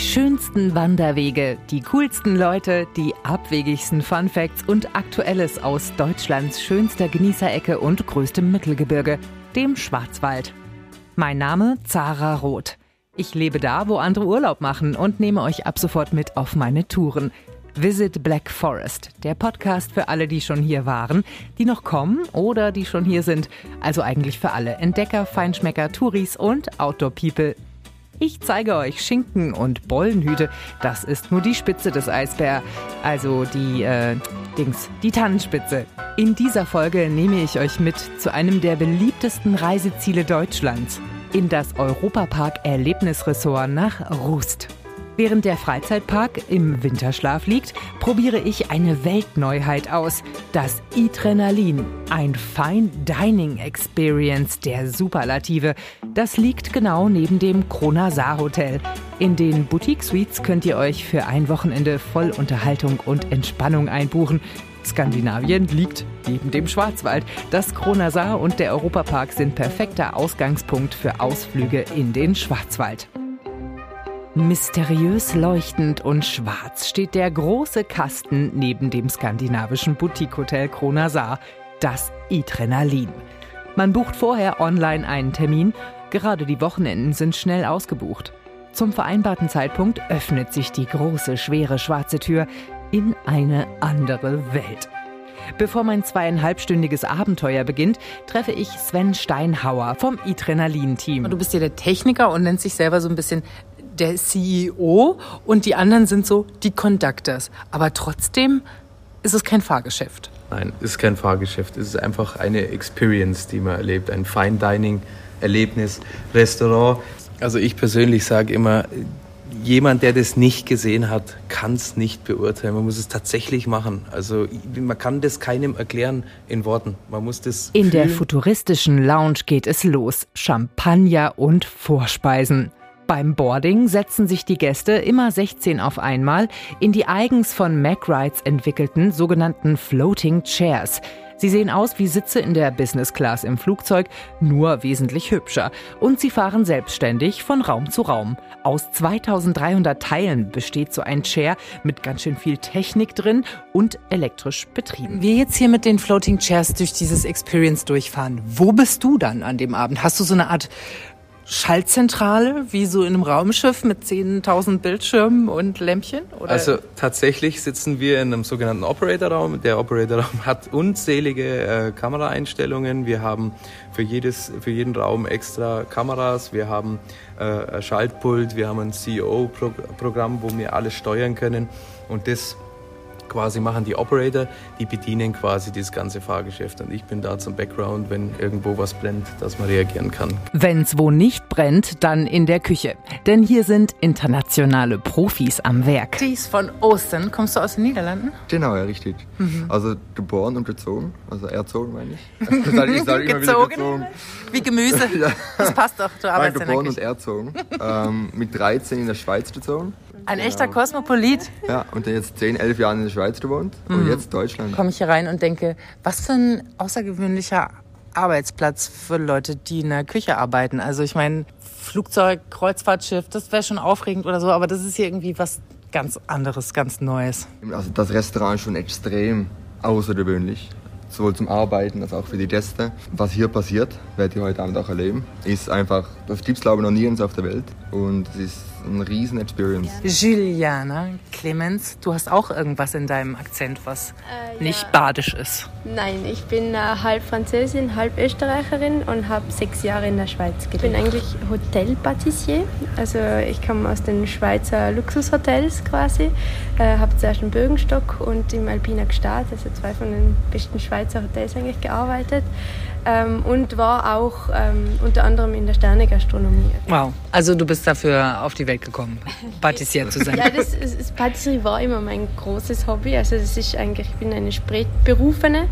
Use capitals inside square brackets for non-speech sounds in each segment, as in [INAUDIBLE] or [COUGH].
schönsten Wanderwege, die coolsten Leute, die abwegigsten Fun Facts und Aktuelles aus Deutschlands schönster Genießerecke und größtem Mittelgebirge, dem Schwarzwald. Mein Name Zara Roth. Ich lebe da, wo andere Urlaub machen und nehme euch ab sofort mit auf meine Touren. Visit Black Forest, der Podcast für alle, die schon hier waren, die noch kommen oder die schon hier sind. Also eigentlich für alle Entdecker, Feinschmecker, Touris und Outdoor People. Ich zeige euch Schinken und Bollenhüte. Das ist nur die Spitze des Eisbär. Also die, äh, Dings, die Tannenspitze. In dieser Folge nehme ich euch mit zu einem der beliebtesten Reiseziele Deutschlands. In das Europapark Erlebnisressort nach Rust. Während der Freizeitpark im Winterschlaf liegt, probiere ich eine Weltneuheit aus. Das Adrenalin. Ein Fine Dining Experience der Superlative. Das liegt genau neben dem Krona Saar Hotel. In den Boutique Suites könnt ihr euch für ein Wochenende voll Unterhaltung und Entspannung einbuchen. Skandinavien liegt neben dem Schwarzwald. Das Krona Saar und der Europapark sind perfekter Ausgangspunkt für Ausflüge in den Schwarzwald. Mysteriös leuchtend und schwarz steht der große Kasten neben dem skandinavischen Boutique-Hotel Krona Saar, das Adrenalin. Man bucht vorher online einen Termin, gerade die Wochenenden sind schnell ausgebucht. Zum vereinbarten Zeitpunkt öffnet sich die große, schwere schwarze Tür in eine andere Welt. Bevor mein zweieinhalbstündiges Abenteuer beginnt, treffe ich Sven Steinhauer vom Adrenalin-Team. Du bist ja der Techniker und nennt sich selber so ein bisschen der CEO und die anderen sind so die Conductors. Aber trotzdem ist es kein Fahrgeschäft. Nein, es ist kein Fahrgeschäft. Es ist einfach eine Experience, die man erlebt. Ein Fine Dining Erlebnis, Restaurant. Also ich persönlich sage immer, jemand, der das nicht gesehen hat, kann es nicht beurteilen. Man muss es tatsächlich machen. Also man kann das keinem erklären in Worten. Man muss das. In fühlen. der futuristischen Lounge geht es los. Champagner und Vorspeisen. Beim Boarding setzen sich die Gäste immer 16 auf einmal in die eigens von MacRides entwickelten sogenannten Floating Chairs. Sie sehen aus wie Sitze in der Business Class im Flugzeug, nur wesentlich hübscher. Und sie fahren selbstständig von Raum zu Raum. Aus 2300 Teilen besteht so ein Chair mit ganz schön viel Technik drin und elektrisch betrieben. Wir jetzt hier mit den Floating Chairs durch dieses Experience durchfahren. Wo bist du dann an dem Abend? Hast du so eine Art Schaltzentrale, wie so in einem Raumschiff mit 10.000 Bildschirmen und Lämpchen? Oder? Also tatsächlich sitzen wir in einem sogenannten Operatorraum. Der Operatorraum [LAUGHS] hat unzählige äh, Kameraeinstellungen. Wir haben für, jedes, für jeden Raum extra Kameras. Wir haben äh, ein Schaltpult. Wir haben ein CEO-Programm, wo wir alles steuern können. Und das quasi machen die Operator, die bedienen quasi das ganze Fahrgeschäft und ich bin da zum Background, wenn irgendwo was brennt, dass man reagieren kann. Wenn's wo nicht brennt, dann in der Küche, denn hier sind internationale Profis am Werk. Dies von Osten, kommst du aus den Niederlanden? Genau, ja, richtig. Mhm. Also geboren und gezogen, also erzogen meine ich. [LAUGHS] ich sage, immer gezogen, gezogen. Wie Gemüse. [LAUGHS] ja. Das passt doch, du arbeitest Nein, geboren und erzogen. ähm, mit 13 in der Schweiz gezogen. Ein genau. echter Kosmopolit. Ja, und der jetzt 10, 11 Jahre in der Schweiz gewohnt und mhm. jetzt Deutschland. Komme ich hier rein und denke, was für ein außergewöhnlicher Arbeitsplatz für Leute, die in der Küche arbeiten. Also ich meine, Flugzeug, Kreuzfahrtschiff, das wäre schon aufregend oder so, aber das ist hier irgendwie was ganz anderes, ganz Neues. Also das Restaurant ist schon extrem außergewöhnlich sowohl zum Arbeiten als auch für die Gäste. Was hier passiert, werdet ihr heute Abend auch erleben, ist einfach, das gibt es glaube ich noch nirgends auf der Welt und es ist eine riesen Experience. Juliana, Clemens, du hast auch irgendwas in deinem Akzent, was äh, nicht ja. badisch ist. Nein, ich bin äh, halb Französin, halb Österreicherin und habe sechs Jahre in der Schweiz gelebt. Ich bin eigentlich Hotelpatissier, also ich komme aus den Schweizer Luxushotels quasi. Äh, habe zuerst im Bögenstock und im Alpina Gstaad, also zwei von den besten Schweizer Hotels eigentlich gearbeitet. Ähm, und war auch ähm, unter anderem in der Sternegastronomie. Wow, also du bist dafür auf die Welt gekommen, Patissier zu sein. ja, das, das, Patisserie war immer mein großes Hobby. Also das ist eigentlich, ich bin eine Spätberufene,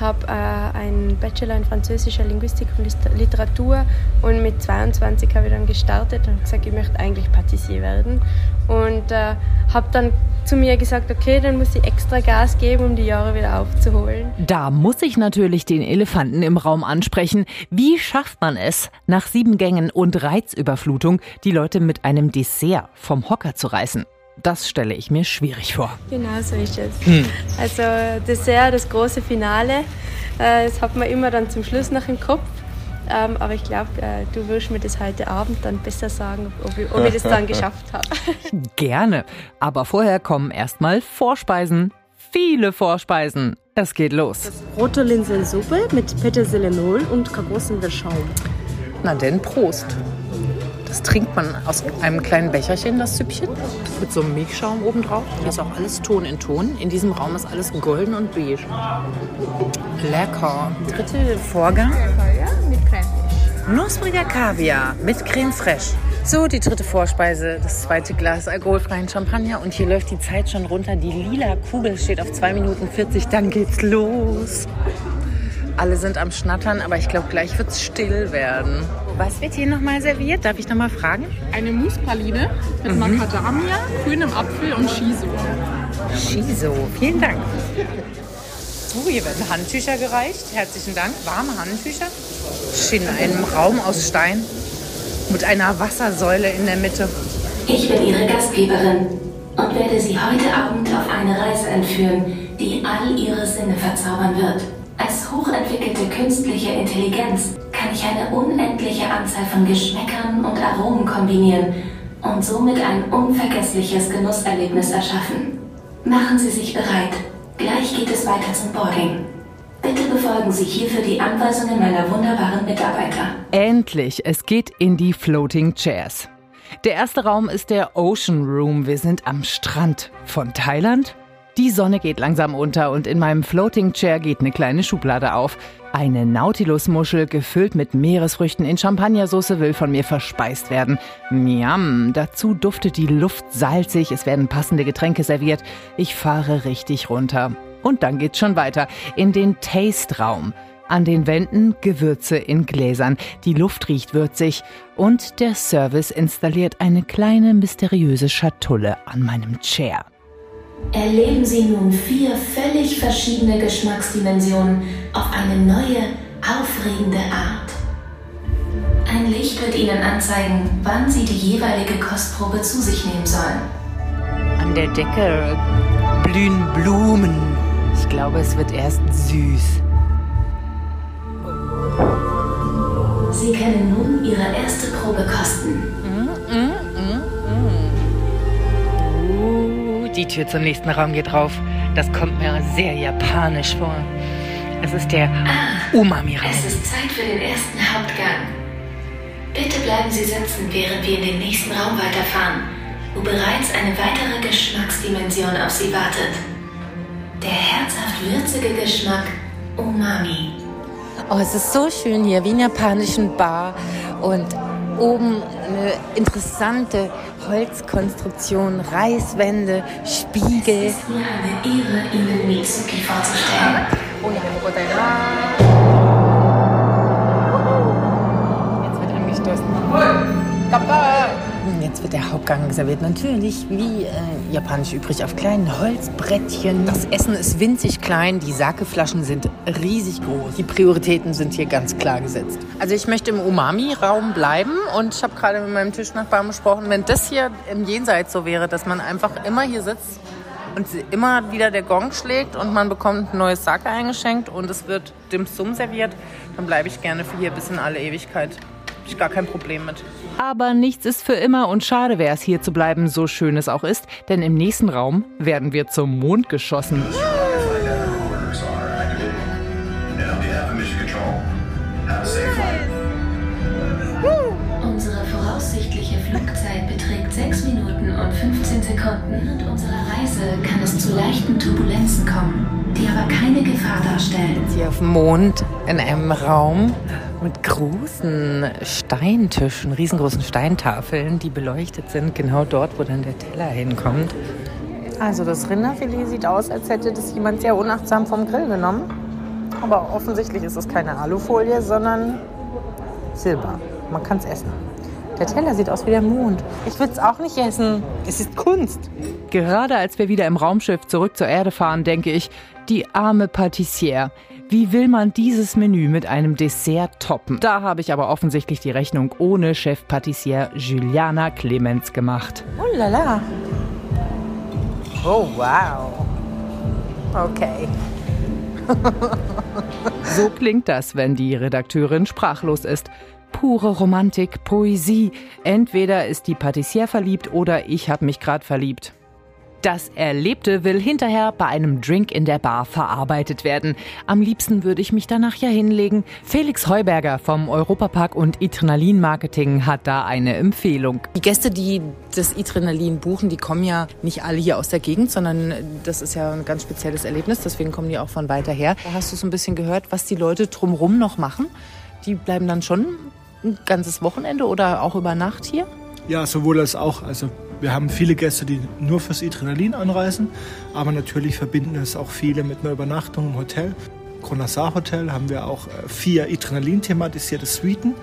habe äh, einen Bachelor in französischer Linguistik und Literatur und mit 22 habe ich dann gestartet und gesagt, ich möchte eigentlich Patissier werden und äh, habe dann zu mir gesagt, okay, dann muss ich extra Gas geben, um die Jahre wieder aufzuholen. Da muss ich natürlich den Elefanten im Raum ansprechen. Wie schafft man es, nach sieben Gängen und Reizüberflutung die Leute mit einem Dessert vom Hocker zu reißen? Das stelle ich mir schwierig vor. Genau so ist es. Hm. Also Dessert, das große Finale, äh, das hat man immer dann zum Schluss noch im Kopf. Ähm, aber ich glaube, äh, du wirst mir das heute Abend dann besser sagen, ob ich, ob ich das dann [LAUGHS] geschafft habe. [LAUGHS] Gerne. Aber vorher kommen erstmal Vorspeisen. Viele Vorspeisen. Es geht los. Das rote Linsensuppe mit Petersilie und Kokosnusschaum. Na denn, Prost. Das trinkt man aus einem kleinen Becherchen, das Süppchen, mit so einem Milchschaum obendrauf. Hier ist auch alles Ton in Ton. In diesem Raum ist alles golden und beige. Lecker. Dritte Vorgang. Creme fraiche. Knuspriger Kaviar mit Creme fraiche. So, die dritte Vorspeise, das zweite Glas alkoholfreien Champagner. Und hier läuft die Zeit schon runter. Die lila Kugel steht auf 2 Minuten 40. Dann geht's los. Alle sind am Schnattern, aber ich glaube, gleich wird es still werden. Was wird hier nochmal serviert? Darf ich nochmal fragen? Eine Moussepraline mit mhm. Macadamia, grünem Apfel und Shiso. Shiso, vielen Dank. Oh, hier werden Handtücher gereicht. Herzlichen Dank. Warme Handtücher. In einem Raum aus Stein mit einer Wassersäule in der Mitte. Ich bin Ihre Gastgeberin und werde Sie heute Abend auf eine Reise entführen, die all Ihre Sinne verzaubern wird. Als hochentwickelte künstliche Intelligenz kann ich eine unendliche Anzahl von Geschmäckern und Aromen kombinieren und somit ein unvergessliches Genusserlebnis erschaffen. Machen Sie sich bereit. Gleich geht es weiter zum Boarding. Bitte befolgen Sie hierfür die Anweisungen meiner wunderbaren Mitarbeiter. Endlich, es geht in die Floating Chairs. Der erste Raum ist der Ocean Room. Wir sind am Strand von Thailand die Sonne geht langsam unter und in meinem Floating Chair geht eine kleine Schublade auf. Eine Nautilus-Muschel gefüllt mit Meeresfrüchten in Champagnersoße will von mir verspeist werden. Miam, dazu duftet die Luft salzig, es werden passende Getränke serviert. Ich fahre richtig runter. Und dann geht's schon weiter in den Taste-Raum. An den Wänden Gewürze in Gläsern. Die Luft riecht würzig und der Service installiert eine kleine mysteriöse Schatulle an meinem Chair erleben Sie nun vier völlig verschiedene Geschmacksdimensionen auf eine neue, aufregende Art. Ein Licht wird Ihnen anzeigen, wann Sie die jeweilige Kostprobe zu sich nehmen sollen. An der Decke blühen Blumen. Ich glaube, es wird erst süß. Sie können nun Ihre erste Probe kosten. Die Tür zum nächsten Raum geht rauf. Das kommt mir sehr japanisch vor. Es ist der Umami-Raum. Es ist Zeit für den ersten Hauptgang. Bitte bleiben Sie sitzen, während wir in den nächsten Raum weiterfahren, wo bereits eine weitere Geschmacksdimension auf Sie wartet. Der herzhaft würzige Geschmack Umami. Oh, es ist so schön hier, wie in japanischen Bar. Und oben eine interessante Holzkonstruktion, Reißwände, Spiegel. Es ist mir eine Ehre, Ihnen Mitsuki vorzustellen. Oh ja, Jetzt wird angestoßen. Kappa! Jetzt wird der Hauptgang serviert. Natürlich, wie äh, japanisch übrig, auf kleinen Holzbrettchen. Das Essen ist winzig klein, die Sakeflaschen sind riesig groß. Die Prioritäten sind hier ganz klar gesetzt. Also ich möchte im Umami-Raum bleiben und ich habe gerade mit meinem Tischnachbarn besprochen, wenn das hier im Jenseits so wäre, dass man einfach immer hier sitzt und immer wieder der Gong schlägt und man bekommt ein neues Sake eingeschenkt und es wird Dim Sum serviert, dann bleibe ich gerne für hier bis in alle Ewigkeit ich gar kein Problem mit. Aber nichts ist für immer und schade wäre es hier zu bleiben, so schön es auch ist, denn im nächsten Raum werden wir zum Mond geschossen. Unsere voraussichtliche Flugzeit beträgt 6 Minuten und 15 Sekunden. Während unserer Reise kann es zu leichten Turbulenzen kommen, die aber keine Gefahr darstellen. Hier auf dem Mond in einem Raum mit großen Steintischen, riesengroßen Steintafeln, die beleuchtet sind, genau dort, wo dann der Teller hinkommt. Also das Rinderfilet sieht aus, als hätte das jemand sehr unachtsam vom Grill genommen. Aber offensichtlich ist es keine Alufolie, sondern Silber. Man kann es essen. Der Teller sieht aus wie der Mond. Ich würde es auch nicht essen. Es ist Kunst. Gerade als wir wieder im Raumschiff zurück zur Erde fahren, denke ich, die arme Patissiere. Wie will man dieses Menü mit einem Dessert toppen? Da habe ich aber offensichtlich die Rechnung ohne Chefpatissiere Juliana Clemens gemacht. Oh la la. Oh wow. Okay. [LAUGHS] so klingt das, wenn die Redakteurin sprachlos ist. Pure Romantik, Poesie. Entweder ist die Patissiere verliebt oder ich habe mich gerade verliebt. Das Erlebte will hinterher bei einem Drink in der Bar verarbeitet werden. Am liebsten würde ich mich danach ja hinlegen. Felix Heuberger vom Europapark und Adrenalin Marketing hat da eine Empfehlung. Die Gäste, die das Adrenalin buchen, die kommen ja nicht alle hier aus der Gegend, sondern das ist ja ein ganz spezielles Erlebnis. Deswegen kommen die auch von weiter her. Da hast du so ein bisschen gehört, was die Leute drumherum noch machen. Die bleiben dann schon ein ganzes Wochenende oder auch über Nacht hier? Ja, sowohl als auch. Also wir haben viele Gäste, die nur fürs Adrenalin anreisen, aber natürlich verbinden es auch viele mit einer Übernachtung im Hotel. Kronasar Hotel haben wir auch äh, vier Adrenalin-thematisierte Suiten.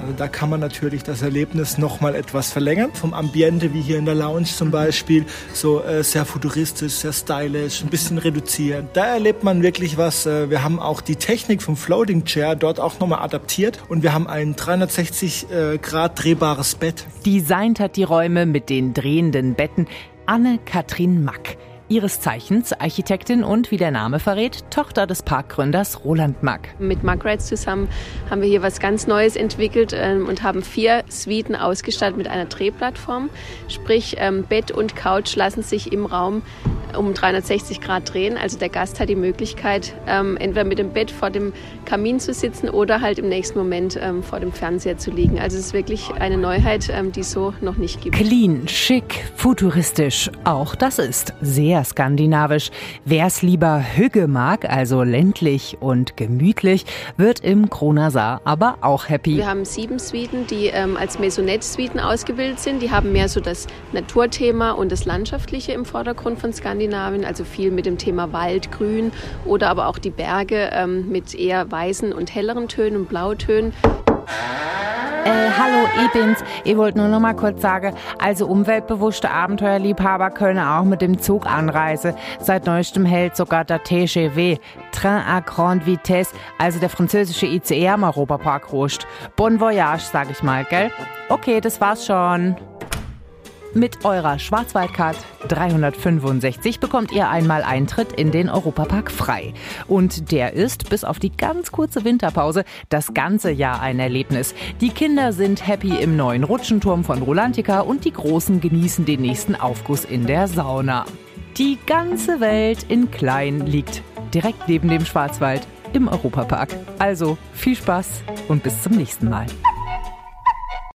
Also da kann man natürlich das Erlebnis noch mal etwas verlängern. Vom Ambiente, wie hier in der Lounge zum Beispiel, so äh, sehr futuristisch, sehr stylisch, ein bisschen reduziert. Da erlebt man wirklich was. Äh, wir haben auch die Technik vom Floating Chair dort auch nochmal adaptiert und wir haben ein 360 äh, Grad drehbares Bett. Designt hat die Räume mit den drehenden Betten Anne-Kathrin Mack ihres Zeichens Architektin und, wie der Name verrät, Tochter des Parkgründers Roland Mack. Mit Mack Rides zusammen haben wir hier was ganz Neues entwickelt ähm, und haben vier Suiten ausgestattet mit einer Drehplattform. Sprich, ähm, Bett und Couch lassen sich im Raum um 360 Grad drehen. Also der Gast hat die Möglichkeit, ähm, entweder mit dem Bett vor dem Kamin zu sitzen oder halt im nächsten Moment ähm, vor dem Fernseher zu liegen. Also es ist wirklich eine Neuheit, ähm, die es so noch nicht gibt. Clean, schick, futuristisch. Auch das ist sehr skandinavisch. Wer es lieber Hügge mag, also ländlich und gemütlich, wird im Kronasar aber auch happy. Wir haben sieben Suiten, die ähm, als Maisonette-Suiten ausgebildet sind. Die haben mehr so das Naturthema und das Landschaftliche im Vordergrund von Skandinavien, also viel mit dem Thema Wald, Grün oder aber auch die Berge ähm, mit eher weißen und helleren Tönen und Blautönen. Äh, hallo, ich bin's. Ich wollte nur noch mal kurz sagen, also umweltbewusste Abenteuerliebhaber können auch mit dem Zug anreisen. Seit neuestem hält sogar der TGV, Train à Grande Vitesse, also der französische ICE am Europapark ruscht. Bon Voyage, sag ich mal, gell? Okay, das war's schon. Mit eurer Schwarzwaldcard 365 bekommt ihr einmal Eintritt in den Europapark frei. Und der ist, bis auf die ganz kurze Winterpause, das ganze Jahr ein Erlebnis. Die Kinder sind happy im neuen Rutschenturm von Rolantica und die Großen genießen den nächsten Aufguss in der Sauna. Die ganze Welt in klein liegt direkt neben dem Schwarzwald im Europapark. Also viel Spaß und bis zum nächsten Mal.